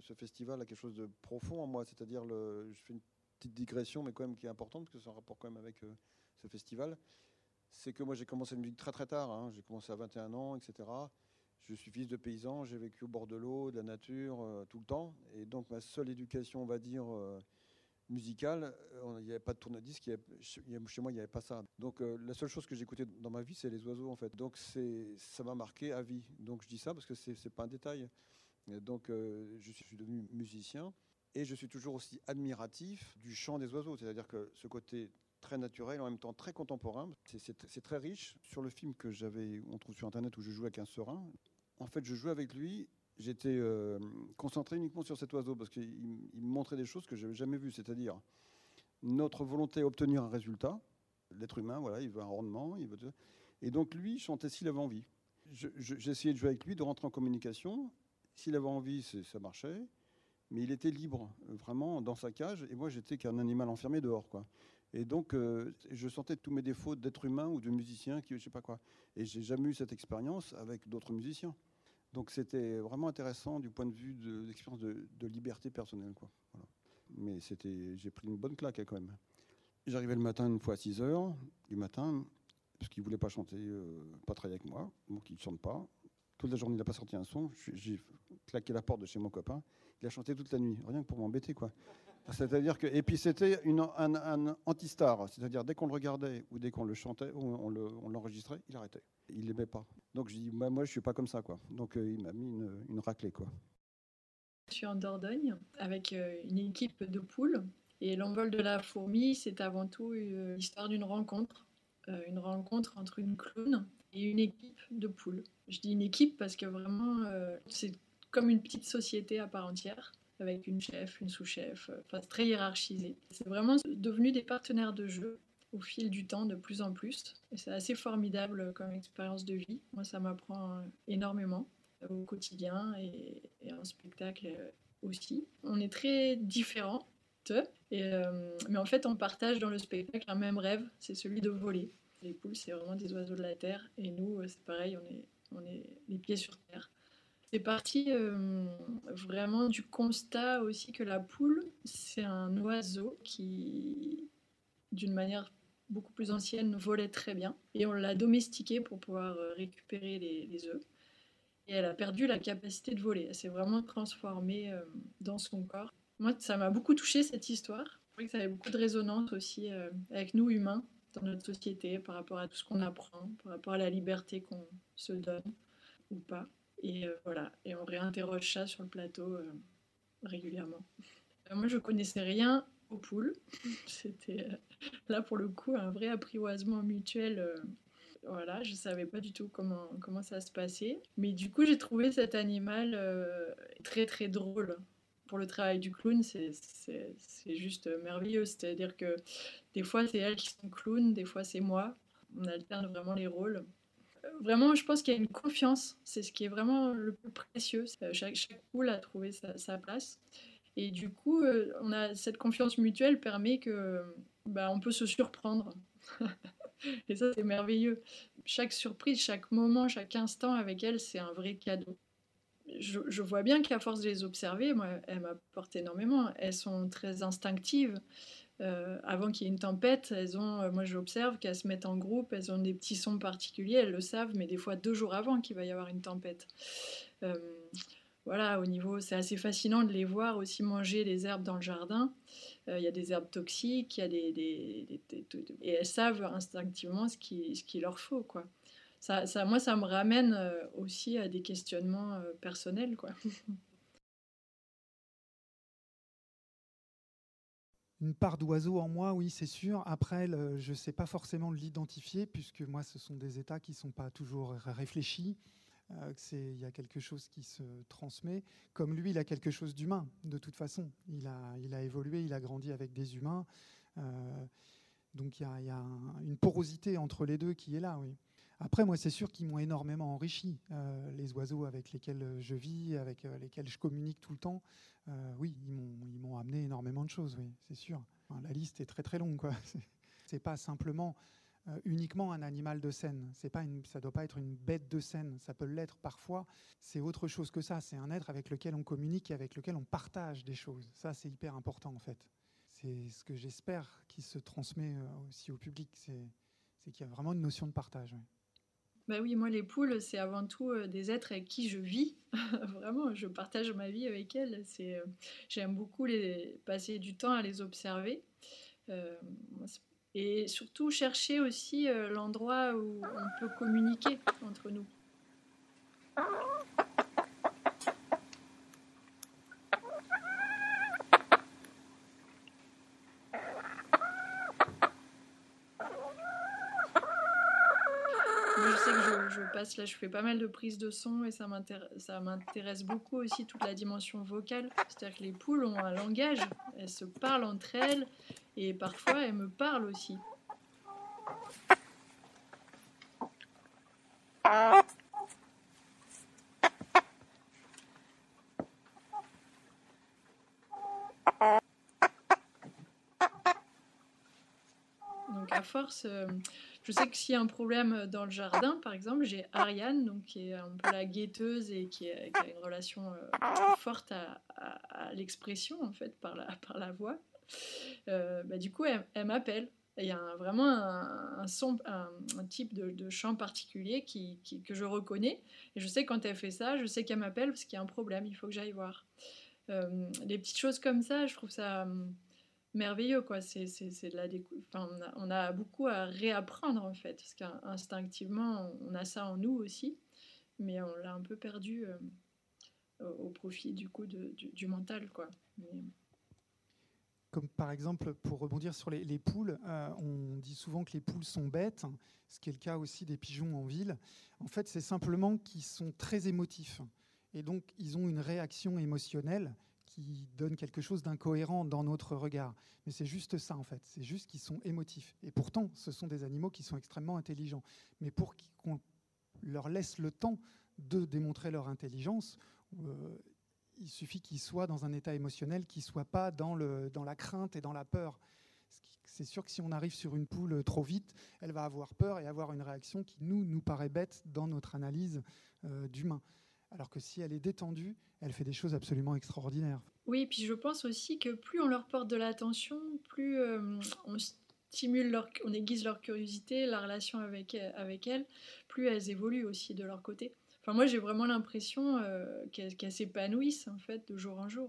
ce, festival a quelque chose de profond en moi. C'est-à-dire, je fais une petite digression, mais quand même qui est importante, parce que c'est en rapport quand même avec ce festival. C'est que moi, j'ai commencé la musique très très tard. Hein. J'ai commencé à 21 ans, etc. Je suis fils de paysan, j'ai vécu au bord de l'eau, de la nature, tout le temps. Et donc, ma seule éducation, on va dire musicale, il n'y avait pas de tourne-disque, chez moi il n'y avait pas ça. Donc la seule chose que j'écoutais dans ma vie, c'est les oiseaux en fait. Donc ça m'a marqué à vie. Donc je dis ça parce que c'est pas un détail. Donc je suis devenu musicien et je suis toujours aussi admiratif du chant des oiseaux, c'est-à-dire que ce côté très naturel, en même temps très contemporain, c'est très riche. Sur le film que j'avais, on trouve sur internet où je jouais avec un serin, en fait je jouais avec lui j'étais euh, concentré uniquement sur cet oiseau parce qu'il me montrait des choses que je n'avais jamais vues, c'est-à-dire notre volonté à obtenir un résultat. L'être humain, voilà, il veut un rendement, il veut. Et donc lui chantait s'il avait envie. J'essayais de jouer avec lui, de rentrer en communication. S'il avait envie, ça marchait, mais il était libre, vraiment dans sa cage. Et moi, j'étais qu'un animal enfermé dehors, quoi. Et donc, euh, je sentais tous mes défauts d'être humain ou de musicien, qui, je sais pas quoi. Et j'ai jamais eu cette expérience avec d'autres musiciens. Donc c'était vraiment intéressant du point de vue de l'expérience de, liberté personnelle. Quoi. Mais c'était, j'ai pris une bonne claque hein, quand même. J'arrivais le matin une fois à 6 heures du matin, parce qu'il ne voulait pas chanter, euh, pas travailler avec moi, donc il ne chante pas. Toute la journée, il n'a pas sorti un son. J'ai claqué la porte de chez mon copain. Il a chanté toute la nuit, rien que pour m'embêter. quoi. C'est-à-dire que et puis c'était un, un anti-star, c'est-à-dire dès qu'on le regardait ou dès qu'on le chantait ou on l'enregistrait, il arrêtait. Il l'aimait pas. Donc je dis bah, moi je suis pas comme ça quoi. Donc euh, il m'a mis une, une, raclée quoi. Je suis en Dordogne avec euh, une équipe de poules et l'envol de la fourmi c'est avant tout euh, l'histoire d'une rencontre, une rencontre entre une clown et une équipe de poules. Je dis une équipe parce que vraiment c'est comme une petite société à part entière avec une chef, une sous-chef, euh, enfin, très hiérarchisé. C'est vraiment devenu des partenaires de jeu au fil du temps de plus en plus. Et c'est assez formidable comme expérience de vie. Moi, ça m'apprend euh, énormément euh, au quotidien et, en spectacle aussi. On est très différents, mais en fait, on partage dans le spectacle un même rêve, c'est celui de voler. Les poules, c'est vraiment des oiseaux de la terre, et nous, c'est pareil, on est, les pieds sur terre. C'est parti euh, vraiment du constat aussi que la poule, c'est un oiseau qui, d'une manière beaucoup plus ancienne, volait très bien. Et on l'a domestiqué pour pouvoir euh, récupérer les, œufs. Et elle a perdu la capacité de voler. Elle s'est vraiment transformée euh, dans son corps. Moi, ça m'a beaucoup touché cette histoire. Je crois que ça avait beaucoup de résonance aussi avec nous humains dans notre société par rapport à tout ce qu'on apprend, par rapport à la liberté qu'on se donne ou pas. Et euh, voilà, et on réinterroge ça sur le plateau euh, régulièrement. Euh, moi, je connaissais rien aux poules. C'était là pour le coup un vrai apprivoisement mutuel. voilà, je savais pas du tout comment, comment ça se passait. Mais du coup, j'ai trouvé cet animal très très drôle. Pour le travail du clown, c'est juste merveilleux. C'est-à-dire que des fois, c'est elle qui sont clown, des fois, c'est moi. On alterne vraiment les rôles vraiment, je pense qu'il y a une confiance. C'est ce qui est vraiment le plus précieux. Chaque, chaque poule a trouvé sa, place. Et du coup, euh, on a cette confiance mutuelle permet que bah, on peut se surprendre. et ça, c'est merveilleux. Chaque surprise, chaque moment, chaque instant avec elle, c'est un vrai cadeau. Je, vois bien qu'à force de les observer, moi, elles m'apportent énormément. Elles sont très instinctives. Euh, avant qu'il y ait une tempête, elles ont, euh, moi j'observe qu'elles se mettent en groupe, elles ont des petits sons particuliers, elles le savent, mais des fois deux jours avant qu'il va y avoir une tempête. Euh, voilà, au niveau, c'est assez fascinant de les voir aussi manger des herbes dans le jardin. Il y a des herbes toxiques, il y a des, et elles savent instinctivement ce qu'il ce leur faut, quoi. Moi, ça me ramène aussi à des questionnements personnels, quoi. une part d'oiseau en moi, oui, c'est sûr. Après, je ne sais pas forcément l'identifier, puisque moi, ce sont des états qui ne sont pas toujours réfléchis. Euh, il y a quelque chose qui se transmet. Comme lui, il a quelque chose d'humain, de toute façon. Il a, évolué, il a grandi avec des humains. Euh, donc il y a, une porosité entre les deux qui est là, oui. Après, moi, c'est sûr qu'ils m'ont énormément enrichi. Euh, les oiseaux avec lesquels je vis, avec lesquels je communique tout le temps, euh, oui, ils m'ont amené énormément de choses, oui, c'est sûr. la liste est très très longue, quoi. C'est pas simplement euh, uniquement un animal de scène. C'est pas une, ça doit pas être une bête de scène. Ça peut l'être parfois. C'est autre chose que ça. C'est un être avec lequel on communique et avec lequel on partage des choses. Ça, c'est hyper important en fait. C'est ce que j'espère qui se transmet euh, aussi au public. C'est qu'il y a vraiment une notion de partage. Bah oui, moi les poules, c'est avant tout euh, des êtres avec qui je vis. Vraiment, je partage ma vie avec elles. C'est, j'aime beaucoup les, passer du temps à les observer. Et surtout chercher aussi euh, l'endroit où on peut communiquer entre nous. Je sais que je, passe là, je fais pas mal de prises de son et ça m'intéresse beaucoup aussi toute la dimension vocale. C'est-à-dire que les poules ont un langage, elles se parlent entre elles, et parfois, elle me parle aussi. Donc force, euh, je sais que s'il y a un problème dans le jardin, par exemple, j'ai Ariane, donc qui est un peu la guetteuse et qui, a une relation euh, forte à, l'expression en fait par la, par la voix. Euh, bah, du coup, elle, m'appelle. Il y a vraiment un, son, un, type de, chant particulier qui, que je reconnais. Et je sais quand elle fait ça, je sais qu'elle m'appelle parce qu'il y a un problème, il faut que j'aille voir. Les petites choses comme ça, je trouve ça hum, merveilleux. Quoi. C'est, de la enfin, on, a, beaucoup à réapprendre en fait, parce qu'instinctivement, on a ça en nous aussi, mais on l'a un peu perdu euh, au, profit du coup de, du, mental. Quoi. Mais, comme par exemple, pour rebondir sur les, poules, euh, on dit souvent que les poules sont bêtes, ce qui est le cas aussi des pigeons en ville. En fait, c'est simplement qu'ils sont très émotifs. Et donc, ils ont une réaction émotionnelle qui donne quelque chose d'incohérent dans notre regard. Mais c'est juste ça, en fait. C'est juste qu'ils sont émotifs. Et pourtant, ce sont des animaux qui sont extrêmement intelligents. Mais pour qu'on leur laisse le temps de démontrer leur intelligence, euh, il suffit qu'il soit dans un état émotionnel qui ne soit pas dans, le, dans la crainte et dans la peur. C'est sûr que si on arrive sur une poule trop vite, elle va avoir peur et avoir une réaction qui nous, nous paraît bête dans notre analyse euh, d'humain. Alors que si elle est détendue, elle fait des choses absolument extraordinaires. Oui, puis je pense aussi que plus on leur porte de l'attention, plus euh, on stimule on aiguise leur curiosité, la relation avec, avec elles, plus elles évoluent aussi de leur côté. Enfin, moi, j'ai vraiment l'impression euh, qu'elles s'épanouissent en fait de jour en jour.